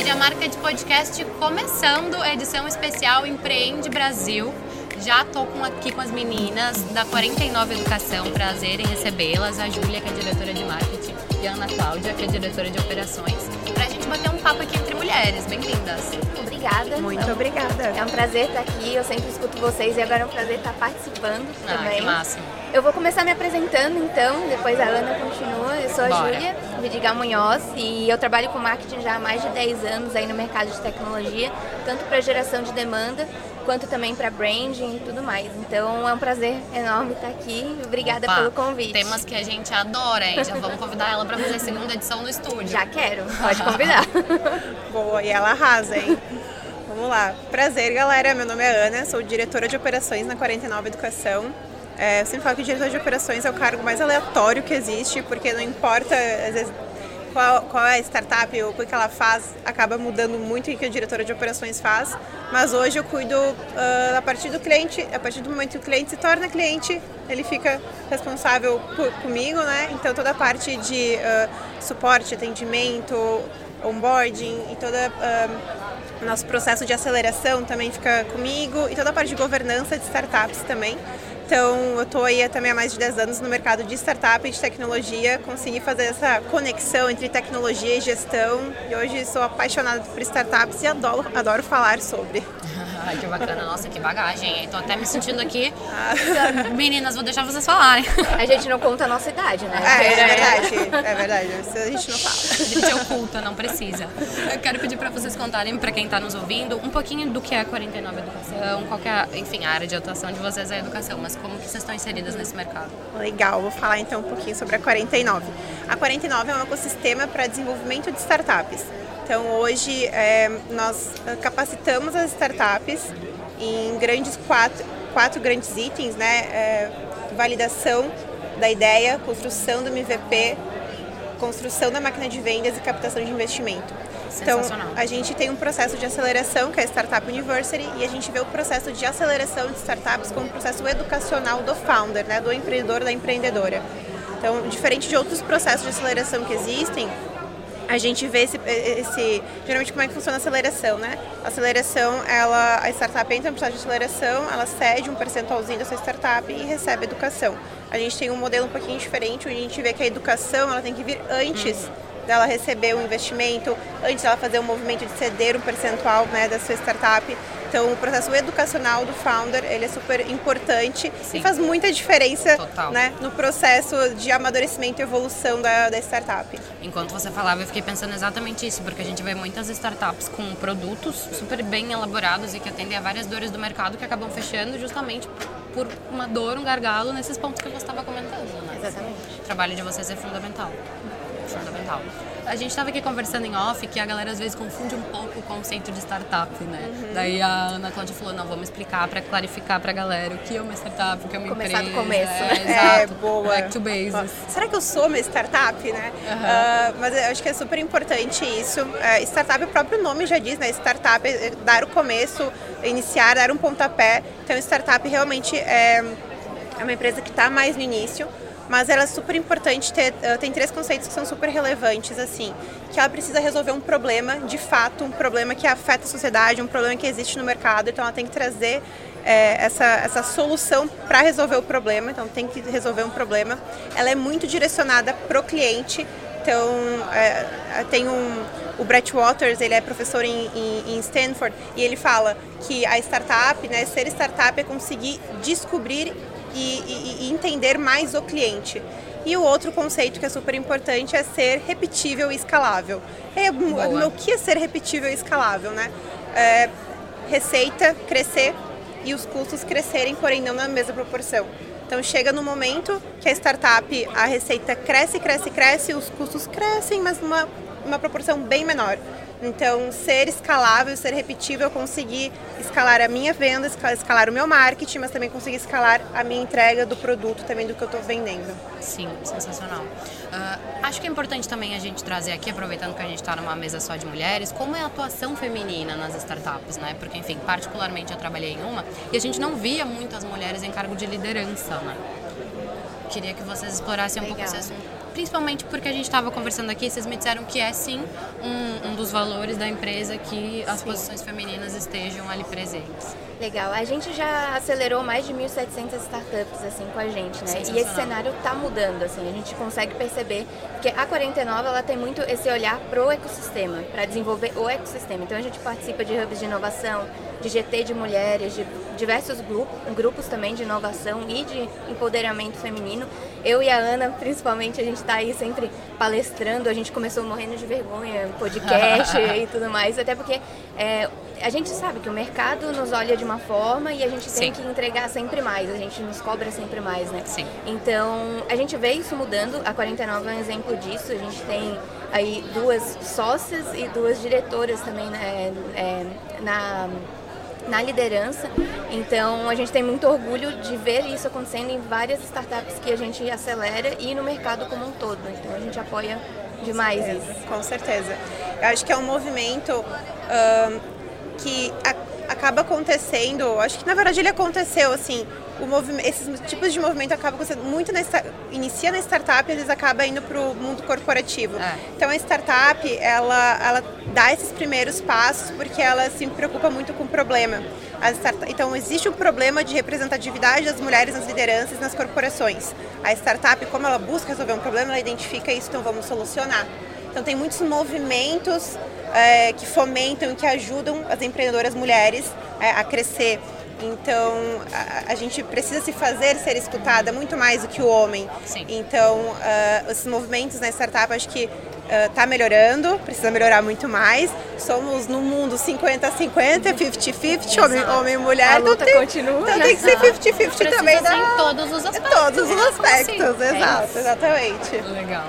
Media Market Podcast começando a edição especial Empreende Brasil. Já tô com, aqui com as meninas da 49 Educação, prazer em recebê-las. A Júlia, que é diretora de marketing, e a Ana Cláudia, que é diretora de operações, bater um papo aqui entre mulheres. Bem-vindas. Obrigada. Muito Então, obrigada. É um prazer estar aqui, eu sempre escuto vocês e agora é um prazer estar participando Ah, também. que máximo. Eu vou começar me apresentando então, depois a Ana continua. Eu sou a Bora. Júlia Vidigal Munhoz e eu trabalho com marketing já há mais de 10 anos aí no mercado de tecnologia, tanto para geração de demanda quanto também para branding e tudo mais. Então é um prazer enorme estar aqui. Obrigada Opa, pelo convite. Temas que a gente adora, hein? Já vamos convidar ela pra fazer a segunda edição no estúdio. Já quero, pode convidar. Boa, e ela arrasa, hein? Vamos lá. Prazer, galera. Meu nome é Ana, sou diretora de operações na 49 Educação. É, eu sempre falo que diretor de operações é o cargo mais aleatório que existe, porque não importa, às vezes, qual, qual é a startup ou o que ela faz, acaba mudando muito o que a diretora de operações faz. Mas hoje eu cuido ah, a partir do cliente, a partir do momento que o cliente se torna cliente, ele fica responsável por, comigo, né? Então toda a parte de ah, suporte, atendimento, onboarding e toda ah, nosso processo de aceleração também fica comigo e toda a parte de governança de startups também. Então, eu estou aí também há mais de 10 anos no mercado de startup e de tecnologia, consegui fazer essa conexão entre tecnologia e gestão e hoje sou apaixonada por startups e adoro, adoro falar sobre. Ai, que bacana. Nossa, que bagagem, hein? Tô até me sentindo aqui. Ah. Meninas, vou deixar vocês falarem. A gente não conta a nossa idade, né? É, é verdade, é verdade, isso a gente não fala. A gente oculta, não precisa. Eu quero pedir para vocês contarem para quem está nos ouvindo um pouquinho do que é a 49 Educação, qual que é, a- enfim, a área de atuação de vocês é a educação, mas como que vocês estão inseridas nesse mercado? Legal, vou falar então um pouquinho sobre a 49. A 49 é um ecossistema para desenvolvimento de startups. Então hoje é, nós eh, capacitamos as startups em grandes quatro, quatro grandes itens, né? É, validação da ideia, construção do MVP, construção da máquina de vendas e captação de investimento. Então, a gente tem um processo de aceleração, que é a Startup University, e a gente vê o processo de aceleração de startups como um processo educacional do founder, né, do empreendedor, da empreendedora. Então, diferente de outros processos de aceleração que existem, a gente vê esse, esse- geralmente como é que funciona a aceleração, né? A aceleração, ela, a startup entra no processo de aceleração, ela cede um percentualzinho da sua startup e recebe educação. A gente tem um modelo um pouquinho diferente, onde a gente vê que a educação, ela tem que vir antes dela receber o investimento, antes dela fazer o movimento de ceder um percentual né, da sua startup. Então, o processo educacional do founder, ele é super importante Sim. e faz muita diferença né, no processo de amadurecimento e evolução da, da startup. Enquanto você falava, eu fiquei pensando exatamente isso, porque a gente vê muitas startups com produtos super bem elaborados e que atendem a várias dores do mercado que acabam fechando justamente por uma dor, um gargalo nesses pontos que você estava comentando, né? Exatamente. O trabalho de vocês é fundamental. Fundamental. A gente estava aqui conversando em off que a galera às vezes confunde um pouco o conceito de startup, né? Uhum. Daí a Ana Cláudia falou: não, vamos explicar para clarificar para a galera o que é uma startup, o que é uma Começar do empresa. começo. É, É, exato. boa. Back to bases. Será que eu sou uma startup, né? Ah, mas eu acho que é super importante isso. É, startup, o próprio nome já diz, né? Startup é dar o começo, iniciar, dar um pontapé. Então, startup realmente é, é uma empresa que está mais no início. Mas ela é super importante ter. Tem três conceitos que são super relevantes, assim. Que ela precisa resolver um problema, de fato, um problema que afeta a sociedade, um problema que existe no mercado. Então ela tem que trazer é, essa, essa solução para resolver o problema. Então tem que resolver um problema. Ela é muito direcionada pro cliente. Então é, tem um. O Brett Waters, ele é professor em, em, em Stanford e ele fala que a startup, né, ser startup é conseguir descobrir e, e- e entender mais o cliente. E o outro conceito que é super importante é ser repetível e escalável. É, o que é ser repetível e escalável, né? É, receita crescer e os custos crescerem, porém não na mesma proporção. Então chega no momento que a startup, a receita cresce, cresce, cresce, os custos crescem, mas numa uma proporção bem menor. Então, ser escalável, ser repetível, eu conseguir escalar a minha venda, esca- escalar o meu marketing, mas também conseguir escalar a minha entrega do produto, também do que eu estou vendendo. Sim, sensacional. Ah, acho que é importante também a gente trazer aqui, aproveitando que a gente está numa mesa só de mulheres, como é a atuação feminina nas startups, né? Porque, enfim, particularmente eu trabalhei em uma e a gente não via muitas mulheres em cargo de liderança, né? Queria que vocês explorassem um pouco Legal. esse assunto. Principalmente porque a gente estava conversando aqui, vocês me disseram que é sim um, um dos valores da empresa que as sim. posições femininas estejam ali presentes. Legal. A gente já acelerou mais de 1.700 startups assim com a gente, né? E esse cenário está mudando, assim. A gente consegue perceber que a 49 ela tem muito esse olhar pro ecossistema, para desenvolver o ecossistema. Então a gente participa de hubs de inovação, de GT de mulheres, de diversos grupos, grupos também de inovação e de empoderamento feminino. Eu e a Ana, principalmente, a gente está aí sempre palestrando. A gente começou morrendo de vergonha, podcast e tudo mais, até porque é, a gente sabe que o mercado nos olha de uma forma e a gente tem Sim. que entregar sempre mais, a gente nos cobra sempre mais, né? Sim. Então, a gente vê isso mudando, a 49 é um exemplo disso, a gente tem aí duas sócias e duas diretoras também né, é, na na liderança. Então a gente tem muito orgulho de ver isso acontecendo em várias startups que a gente acelera e no mercado como um todo. Então a gente apoia demais com isso. Com certeza. Eu acho que é um movimento que a, acaba acontecendo, acho que na verdade ele aconteceu assim, esses tipos de movimento acabam acontecendo muito na inicia na startup, eles acabam indo para o mundo corporativo. É. Então a startup ela ela dá esses primeiros passos porque ela se preocupa muito com o problema. então existe um problema de representatividade das mulheres nas lideranças nas corporações. A startup, como ela busca resolver um problema, ela identifica isso, então vamos solucionar. Então tem muitos movimentos é, que fomentam e que ajudam as empreendedoras mulheres é, a crescer. Então, a, a, gente precisa se fazer ser escutada muito mais do que o homem. Sim. Então, uh, esses movimentos na startup, acho que está uh, melhorando, precisa melhorar muito mais. Somos no mundo 50-50, 50-50, homem, homem e mulher. A luta tem, continua. Então tem que ser 50-50 também. Da... Em todos os aspectos. Todos os aspectos, é exato, é exatamente. Legal.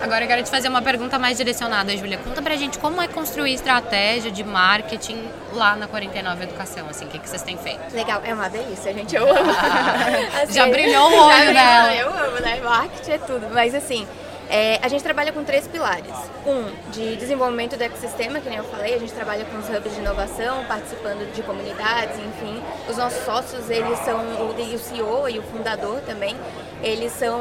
Agora eu quero te fazer uma pergunta mais direcionada, Júlia. Conta pra gente como é construir estratégia de marketing lá na 49 Educação, assim, o que, que vocês têm feito? Legal, é uma delícia, gente, eu amo. assim, já brilhou o olho dela. Eu amo, né? Marketing é tudo, mas assim, é, a gente trabalha com três pilares. Um, de desenvolvimento do ecossistema, que nem eu falei, a gente trabalha com os hubs de inovação, participando de comunidades, enfim. Os nossos sócios, eles são, o, CEO e o fundador também, eles são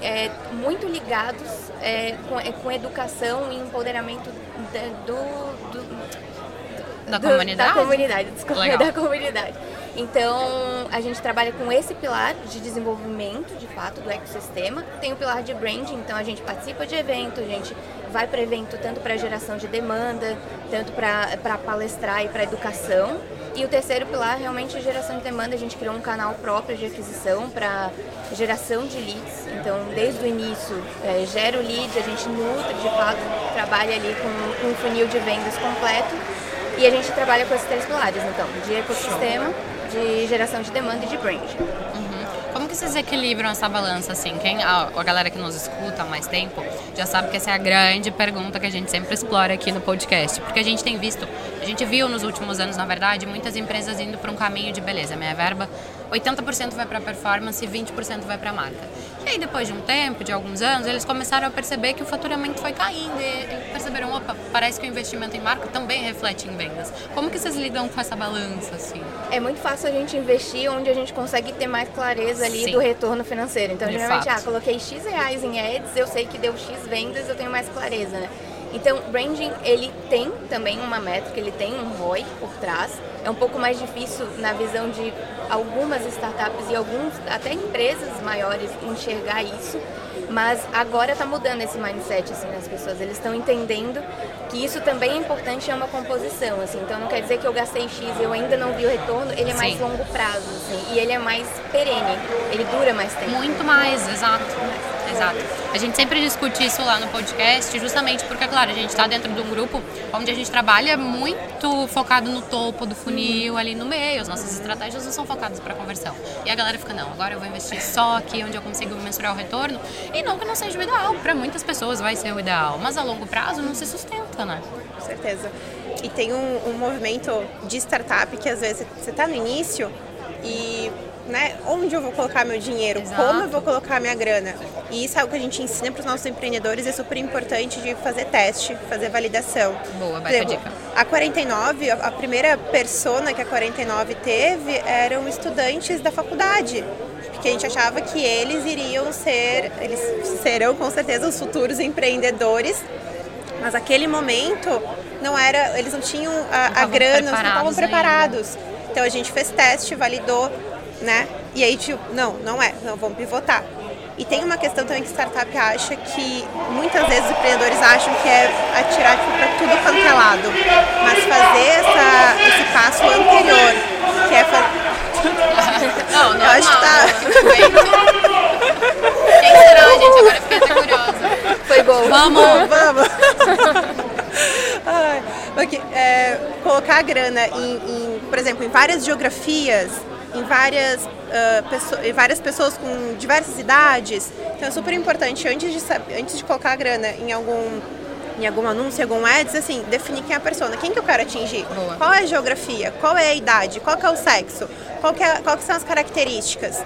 é, muito ligados é, com, é, com educação e empoderamento do, do, da do, comunidade? Da comunidade, desculpa, Legal. da comunidade. Então, a gente trabalha com esse pilar de desenvolvimento, de fato, do ecossistema. Tem o pilar de branding, então a gente participa de evento, a gente vai para evento tanto para geração de demanda, tanto para palestrar e para educação. E o terceiro pilar, realmente, é geração de demanda. A gente criou um canal próprio de aquisição para geração de leads. Então, desde o início, é, gera o lead, a gente nutre, de fato, trabalha ali com, com um funil de vendas completo. E a gente trabalha com esses três pilares, então, de ecossistema, de geração de demanda e de brand. Uhum. Como que vocês equilibram essa balança assim? Quem, a, a, galera que nos escuta há mais tempo já sabe que essa é a grande pergunta que a gente sempre explora aqui no podcast, porque a gente tem visto, a gente viu nos últimos anos, na verdade, muitas empresas indo para um caminho de beleza, minha verba 80% vai para performance e 20% vai para marca. E aí depois de um tempo, de alguns anos, eles começaram a perceber que o faturamento foi caindo e perceberam, opa, parece que o investimento em marca também reflete em vendas. Como que vocês lidam com essa balança assim? É muito fácil a gente investir onde a gente consegue ter mais clareza ali Sim. do retorno financeiro. Então, de geralmente, fato. ah, coloquei X reais em ads, eu sei que deu X vendas, eu tenho mais clareza, né? Então, branding, ele tem também uma métrica, ele tem um ROI por trás. É um pouco mais difícil na visão de algumas startups e alguns até empresas maiores enxergar isso, mas agora está mudando esse mindset assim nas pessoas. Eles estão entendendo que isso também é importante é uma composição, assim. Então não quer dizer que eu gastei X e eu ainda não vi o retorno, ele é mais Sim. longo prazo, assim, e ele é mais perene, ele dura mais tempo. Muito mais, exato. Exato. A gente sempre discute isso lá no podcast, justamente porque, claro, a gente está dentro de um grupo onde a gente trabalha muito focado no topo do funil, ali no meio. As nossas estratégias não são focadas para conversão. E a galera fica, não, agora eu vou investir só aqui onde eu consigo mensurar o retorno. E não que não seja o ideal, para muitas pessoas vai ser o ideal, mas a longo prazo não se sustenta, né? Com certeza. E tem um, um movimento de startup que às vezes você está no início e né, onde eu vou colocar meu dinheiro, Exato. como eu vou colocar minha grana. E isso é algo que a gente ensina para os nossos empreendedores, é super importante de fazer teste, fazer validação. Boa, vai dica. A 49, a primeira persona que a 49 teve eram estudantes da faculdade porque a gente achava que eles iriam ser, eles serão com certeza os futuros empreendedores, mas aquele momento não era, eles não tinham a, a grana, não estavam preparados. Ainda. Então a gente fez teste, validou, né? E aí, tipo, não, não é, não, vamos pivotar. E tem uma questão também que startup acha que muitas vezes os empreendedores acham que é atirar tipo, para tudo quanto é lado. Mas fazer essa, esse passo anterior, que é fazer. Não, não. Eu acho que tá. Quem será, gente? Agora fiquei até curiosa. Foi bom. Vamos! Vamos! Ai, okay, é, colocar a grana em, em, por exemplo, em várias geografias em várias, uh, pessoas, em várias pessoas com diversas idades. Então é super importante, antes de, antes de colocar a grana em algum em algum anúncio, em algum ads, assim, definir quem é a pessoa, quem que eu quero atingir, Boa. qual é a geografia, qual é a idade, qual que é o sexo, qual que, é, qual que são as características.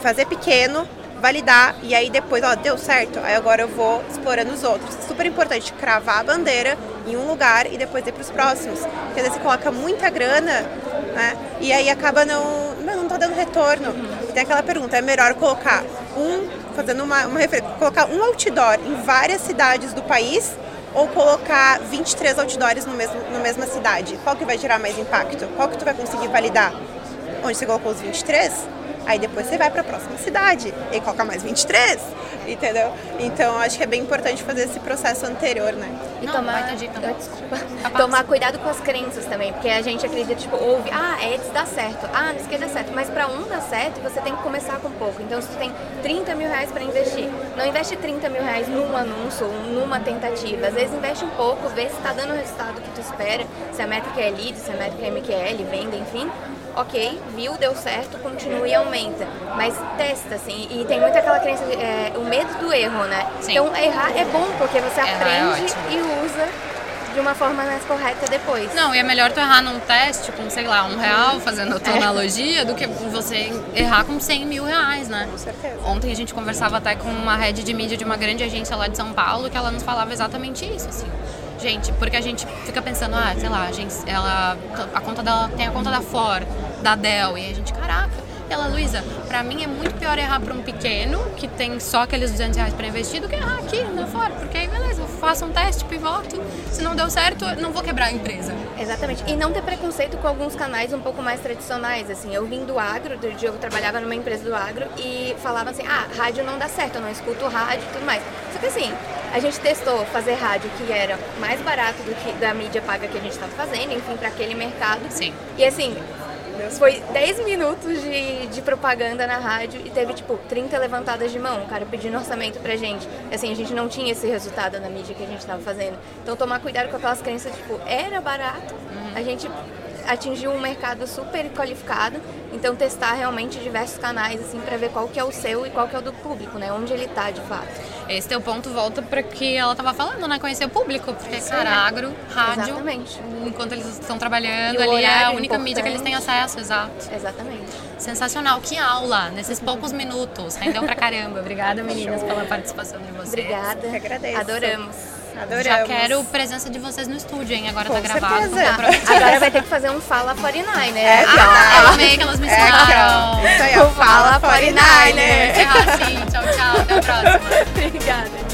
Fazer pequeno, validar e aí depois, ó, deu certo, aí agora eu vou explorando os outros. Super importante cravar a bandeira em um lugar e depois ir para os próximos. Porque às vezes você coloca muita grana, né? E aí acaba não, não tá dando retorno. E tem aquela pergunta, é melhor colocar um, fazendo uma, uma colocar um outdoor em várias cidades do país ou colocar 23 outdoors no mesmo, na mesma cidade? Qual que vai gerar mais impacto? Qual que tu vai conseguir validar? Onde você colocou os 23? Aí depois você vai para a próxima cidade e coloca mais 23, entendeu? Então acho que é bem importante fazer esse processo anterior, né? E Não, tomar, ah, desculpa, tomar cuidado com as crenças também, porque a gente acredita, tipo, ouve, ah, Eds dá certo, ah, não sei dá certo, mas para um dar certo, você tem que começar com pouco. Então se tu tem 30 mil reais para investir, não investe 30 mil reais num anúncio ou numa tentativa. Às vezes investe um pouco, vê se está dando o resultado que tu espera, se a métrica é lead, se a métrica é MQL, venda, enfim ok, viu, deu certo, continua e aumenta. Mas testa, assim, e tem muito aquela crença, de, é, o medo do erro, né? Sim. Então errar é bom, porque você errar é aprende é e usa de uma forma mais correta depois. Não, e é melhor tu errar num teste com, sei lá, um real, fazendo a tua é. analogia, do que você errar com 100 mil reais, né? Com certeza. Ontem a gente conversava até com uma head de mídia de uma grande agência lá de São Paulo, que ela nos falava exatamente isso, assim Gente, porque a gente fica pensando, ah, sei lá, a gente, ela, a conta dela tem a conta da Ford, da Dell, e a gente, caraca. Ela, Luísa, pra mim é muito pior errar pra um pequeno, que tem só aqueles 200 reais pra investir, do que errar aqui na Ford, porque aí beleza, eu faço um teste, pivoto, se não deu certo, não vou quebrar a empresa. Exatamente, e não ter preconceito com alguns canais um pouco mais tradicionais, assim, eu vim do agro, do eu trabalhava numa empresa do agro, e falava assim, ah, rádio não dá certo, eu não escuto rádio e tudo mais. Só que assim, a gente testou fazer rádio que era mais barato do que da mídia paga que a gente estava fazendo, enfim, para aquele mercado. Sim. E assim, foi 10 minutos de, de propaganda na rádio e teve, tipo, 30 levantadas de mão, o cara pedindo orçamento pra gente. Assim, a gente não tinha esse resultado na mídia que a gente estava fazendo. Então, tomar cuidado com aquelas crenças, tipo, era barato, uhum. a gente atingiu um mercado super qualificado, então testar realmente diversos canais assim para ver qual que é o seu e qual que é o do público, né? Onde ele está de fato. Esse teu ponto volta para que ela estava falando, né? Conhecer o público, porque Sim. cara, agro, rádio, Exatamente. enquanto eles estão trabalhando ali é a única mídia que eles têm acesso, exato. Exatamente. Sensacional, que aula nesses poucos minutos. Rendeu pra caramba. Obrigada, meninas, pela participação de vocês. Obrigada. Eu agradeço. Adoramos. Adoramos. Já quero presença de vocês no estúdio, hein? Agora Com tá gravado. Certeza. Agora vai ter que fazer um Fala 49, né? É, ah, eu amei que elas me ensinaram. É, isso aí, ó. Fala 49, né? Tchau, sim. Tchau, tchau. Até a próxima. Obrigada.